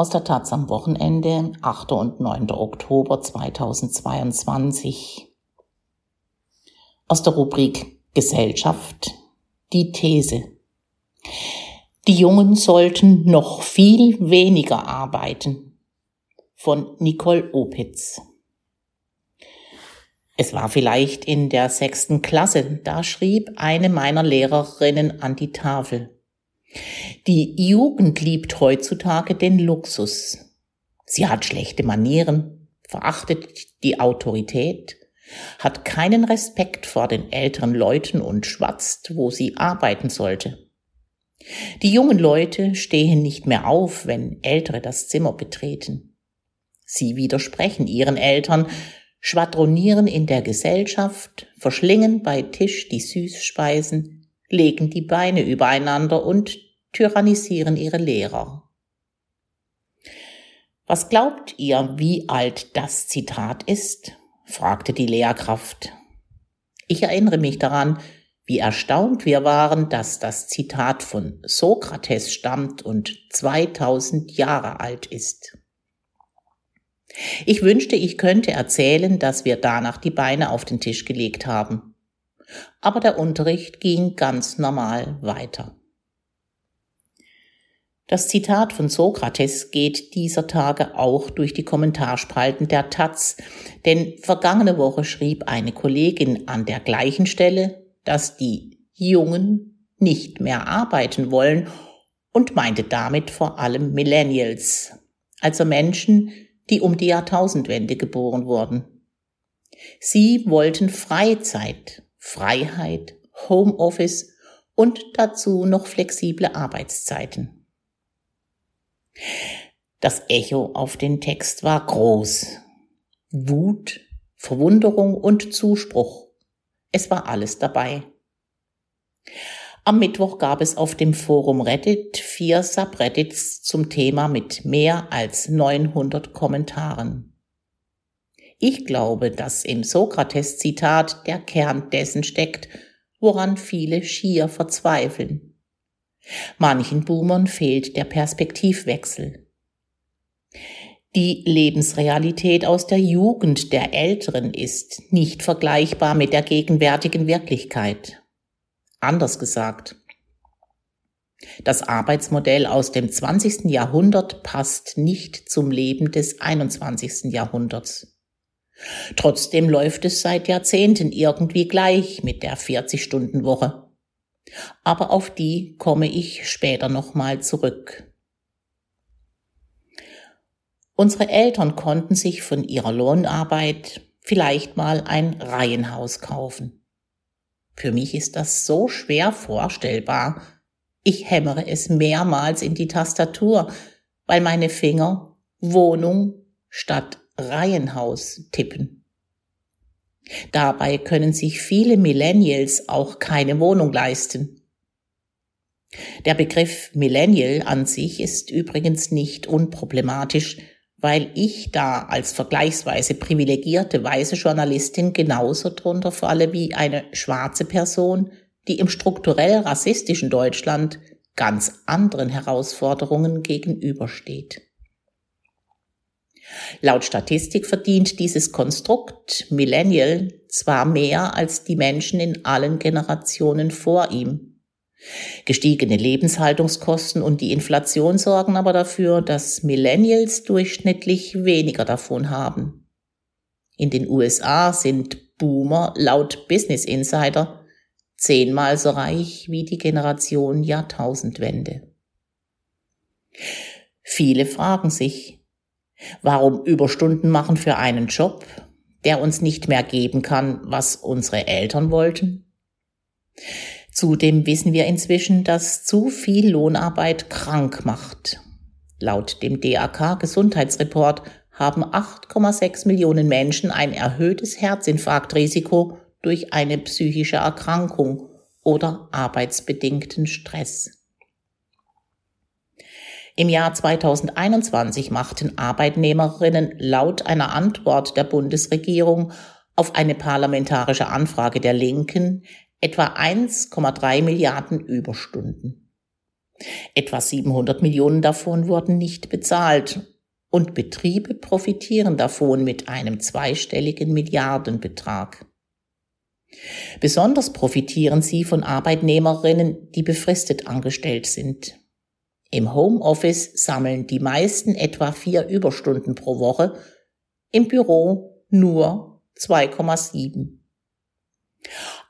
aus der Taz am Wochenende, 8. und 9. Oktober 2022. Aus der Rubrik Gesellschaft die These. Die Jungen sollten noch viel weniger arbeiten. Von Nicole Opitz. Es war vielleicht in der sechsten Klasse, da schrieb eine meiner Lehrerinnen an die Tafel. Die Jugend liebt heutzutage den Luxus. Sie hat schlechte Manieren, verachtet die Autorität, hat keinen Respekt vor den älteren Leuten und schwatzt, wo sie arbeiten sollte. Die jungen Leute stehen nicht mehr auf, wenn Ältere das Zimmer betreten. Sie widersprechen ihren Eltern, schwadronieren in der Gesellschaft, verschlingen bei Tisch die Süßspeisen, legen die Beine übereinander und tyrannisieren ihre Lehrer. Was glaubt ihr, wie alt das Zitat ist? fragte die Lehrkraft. Ich erinnere mich daran, wie erstaunt wir waren, dass das Zitat von Sokrates stammt und 2000 Jahre alt ist. Ich wünschte, ich könnte erzählen, dass wir danach die Beine auf den Tisch gelegt haben aber der Unterricht ging ganz normal weiter. Das Zitat von Sokrates geht dieser Tage auch durch die Kommentarspalten der Taz, denn vergangene Woche schrieb eine Kollegin an der gleichen Stelle, dass die Jungen nicht mehr arbeiten wollen und meinte damit vor allem Millennials, also Menschen, die um die Jahrtausendwende geboren wurden. Sie wollten Freizeit, Freiheit, Homeoffice und dazu noch flexible Arbeitszeiten. Das Echo auf den Text war groß. Wut, Verwunderung und Zuspruch. Es war alles dabei. Am Mittwoch gab es auf dem Forum Reddit vier Subreddits zum Thema mit mehr als 900 Kommentaren. Ich glaube, dass im Sokrates-Zitat der Kern dessen steckt, woran viele schier verzweifeln. Manchen Boomern fehlt der Perspektivwechsel. Die Lebensrealität aus der Jugend der Älteren ist nicht vergleichbar mit der gegenwärtigen Wirklichkeit. Anders gesagt, das Arbeitsmodell aus dem 20. Jahrhundert passt nicht zum Leben des 21. Jahrhunderts. Trotzdem läuft es seit Jahrzehnten irgendwie gleich mit der 40-Stunden-Woche. Aber auf die komme ich später nochmal zurück. Unsere Eltern konnten sich von ihrer Lohnarbeit vielleicht mal ein Reihenhaus kaufen. Für mich ist das so schwer vorstellbar. Ich hämmere es mehrmals in die Tastatur, weil meine Finger Wohnung statt Reihenhaus tippen. Dabei können sich viele Millennials auch keine Wohnung leisten. Der Begriff Millennial an sich ist übrigens nicht unproblematisch, weil ich da als vergleichsweise privilegierte weiße Journalistin genauso drunter falle wie eine schwarze Person, die im strukturell rassistischen Deutschland ganz anderen Herausforderungen gegenübersteht. Laut Statistik verdient dieses Konstrukt Millennial zwar mehr als die Menschen in allen Generationen vor ihm. Gestiegene Lebenshaltungskosten und die Inflation sorgen aber dafür, dass Millennials durchschnittlich weniger davon haben. In den USA sind Boomer laut Business Insider zehnmal so reich wie die Generation Jahrtausendwende. Viele fragen sich, Warum Überstunden machen für einen Job, der uns nicht mehr geben kann, was unsere Eltern wollten? Zudem wissen wir inzwischen, dass zu viel Lohnarbeit krank macht. Laut dem DAK Gesundheitsreport haben 8,6 Millionen Menschen ein erhöhtes Herzinfarktrisiko durch eine psychische Erkrankung oder arbeitsbedingten Stress. Im Jahr 2021 machten Arbeitnehmerinnen laut einer Antwort der Bundesregierung auf eine parlamentarische Anfrage der Linken etwa 1,3 Milliarden Überstunden. Etwa 700 Millionen davon wurden nicht bezahlt und Betriebe profitieren davon mit einem zweistelligen Milliardenbetrag. Besonders profitieren sie von Arbeitnehmerinnen, die befristet angestellt sind. Im Homeoffice sammeln die meisten etwa vier Überstunden pro Woche, im Büro nur 2,7.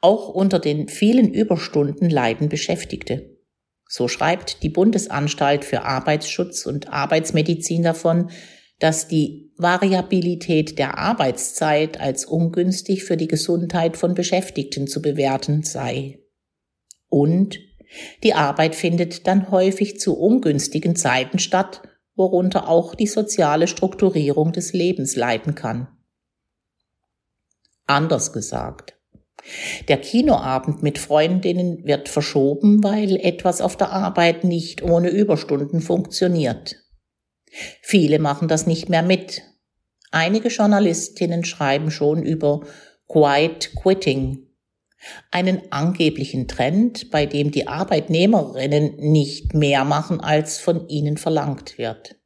Auch unter den vielen Überstunden leiden Beschäftigte. So schreibt die Bundesanstalt für Arbeitsschutz und Arbeitsmedizin davon, dass die Variabilität der Arbeitszeit als ungünstig für die Gesundheit von Beschäftigten zu bewerten sei. Und die Arbeit findet dann häufig zu ungünstigen Zeiten statt, worunter auch die soziale Strukturierung des Lebens leiden kann. Anders gesagt. Der Kinoabend mit Freundinnen wird verschoben, weil etwas auf der Arbeit nicht ohne Überstunden funktioniert. Viele machen das nicht mehr mit. Einige Journalistinnen schreiben schon über Quiet Quitting, einen angeblichen Trend, bei dem die Arbeitnehmerinnen nicht mehr machen, als von ihnen verlangt wird.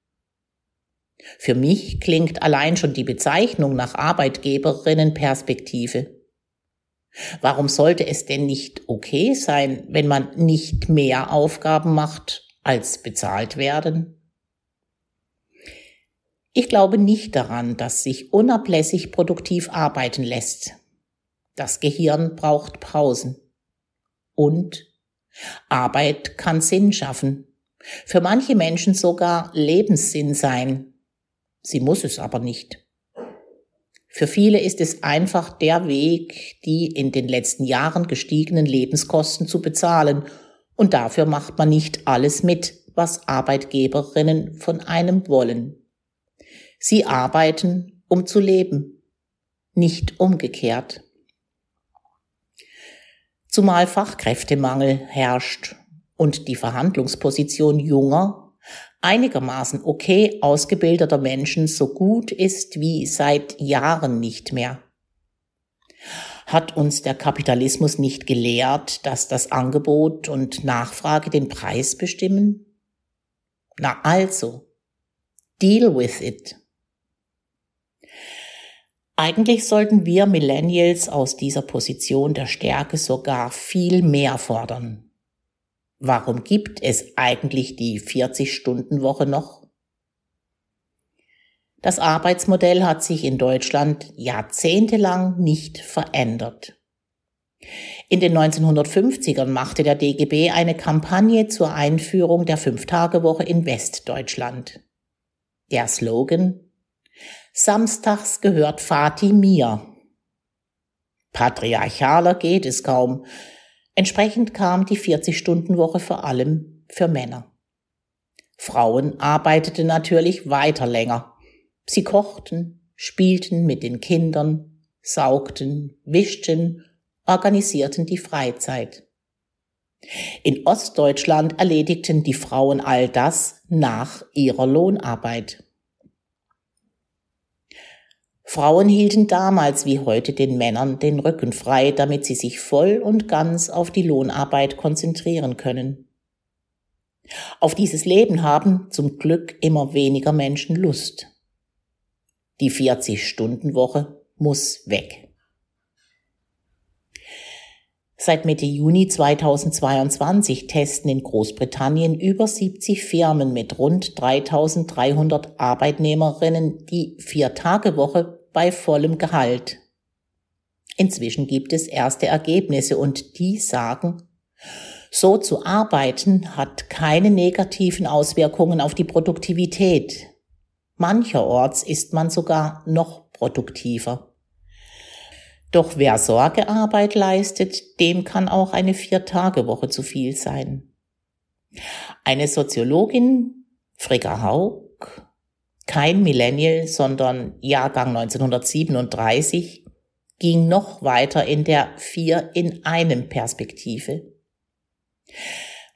Für mich klingt allein schon die Bezeichnung nach Arbeitgeberinnenperspektive. Warum sollte es denn nicht okay sein, wenn man nicht mehr Aufgaben macht, als bezahlt werden? Ich glaube nicht daran, dass sich unablässig produktiv arbeiten lässt. Das Gehirn braucht Pausen. Und Arbeit kann Sinn schaffen. Für manche Menschen sogar Lebenssinn sein. Sie muss es aber nicht. Für viele ist es einfach der Weg, die in den letzten Jahren gestiegenen Lebenskosten zu bezahlen, und dafür macht man nicht alles mit, was Arbeitgeberinnen von einem wollen. Sie arbeiten, um zu leben, nicht umgekehrt. Zumal Fachkräftemangel herrscht und die Verhandlungsposition junger einigermaßen okay ausgebildeter Menschen so gut ist wie seit Jahren nicht mehr. Hat uns der Kapitalismus nicht gelehrt, dass das Angebot und Nachfrage den Preis bestimmen? Na also, deal with it. Eigentlich sollten wir Millennials aus dieser Position der Stärke sogar viel mehr fordern. Warum gibt es eigentlich die 40-Stunden-Woche noch? Das Arbeitsmodell hat sich in Deutschland jahrzehntelang nicht verändert. In den 1950ern machte der DGB eine Kampagne zur Einführung der Fünf-Tage-Woche in Westdeutschland. Der Slogan Samstags gehört Fati mir. Patriarchaler geht es kaum, Entsprechend kam die 40-Stunden-Woche vor allem für Männer. Frauen arbeiteten natürlich weiter länger. Sie kochten, spielten mit den Kindern, saugten, wischten, organisierten die Freizeit. In Ostdeutschland erledigten die Frauen all das nach ihrer Lohnarbeit. Frauen hielten damals wie heute den Männern den Rücken frei, damit sie sich voll und ganz auf die Lohnarbeit konzentrieren können. Auf dieses Leben haben zum Glück immer weniger Menschen Lust. Die 40-Stunden-Woche muss weg. Seit Mitte Juni 2022 testen in Großbritannien über 70 Firmen mit rund 3300 Arbeitnehmerinnen die Vier-Tage-Woche bei vollem Gehalt. Inzwischen gibt es erste Ergebnisse und die sagen, so zu arbeiten hat keine negativen Auswirkungen auf die Produktivität. Mancherorts ist man sogar noch produktiver. Doch wer Sorgearbeit leistet, dem kann auch eine Vier-Tage-Woche zu viel sein. Eine Soziologin, Frigga Haug, kein Millennial, sondern Jahrgang 1937, ging noch weiter in der Vier in einem Perspektive.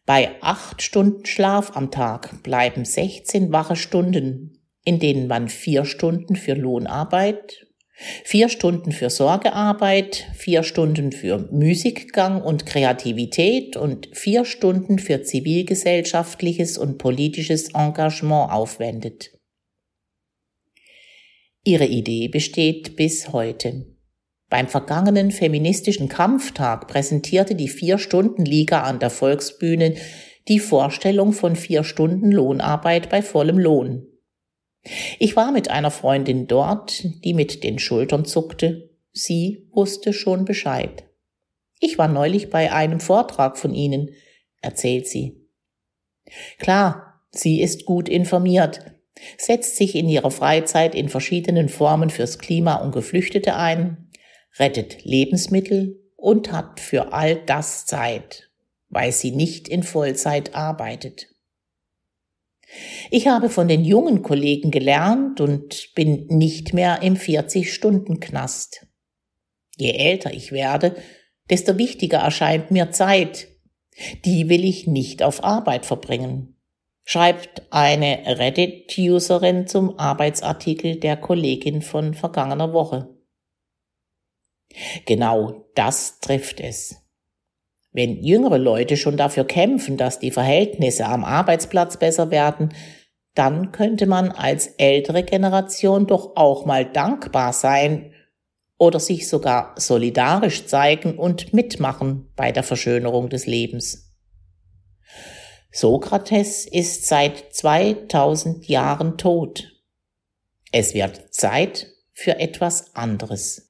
Bei acht Stunden Schlaf am Tag bleiben 16 wache Stunden, in denen man vier Stunden für Lohnarbeit Vier Stunden für Sorgearbeit, vier Stunden für Musikgang und Kreativität und vier Stunden für zivilgesellschaftliches und politisches Engagement aufwendet. Ihre Idee besteht bis heute. Beim vergangenen feministischen Kampftag präsentierte die Vier-Stunden-Liga an der Volksbühne die Vorstellung von vier Stunden Lohnarbeit bei vollem Lohn. Ich war mit einer Freundin dort, die mit den Schultern zuckte. Sie wusste schon Bescheid. Ich war neulich bei einem Vortrag von Ihnen, erzählt sie. Klar, sie ist gut informiert, setzt sich in ihrer Freizeit in verschiedenen Formen fürs Klima und Geflüchtete ein, rettet Lebensmittel und hat für all das Zeit, weil sie nicht in Vollzeit arbeitet. Ich habe von den jungen Kollegen gelernt und bin nicht mehr im 40-Stunden-Knast. Je älter ich werde, desto wichtiger erscheint mir Zeit. Die will ich nicht auf Arbeit verbringen, schreibt eine Reddit-Userin zum Arbeitsartikel der Kollegin von vergangener Woche. Genau das trifft es. Wenn jüngere Leute schon dafür kämpfen, dass die Verhältnisse am Arbeitsplatz besser werden, dann könnte man als ältere Generation doch auch mal dankbar sein oder sich sogar solidarisch zeigen und mitmachen bei der Verschönerung des Lebens. Sokrates ist seit 2000 Jahren tot. Es wird Zeit für etwas anderes.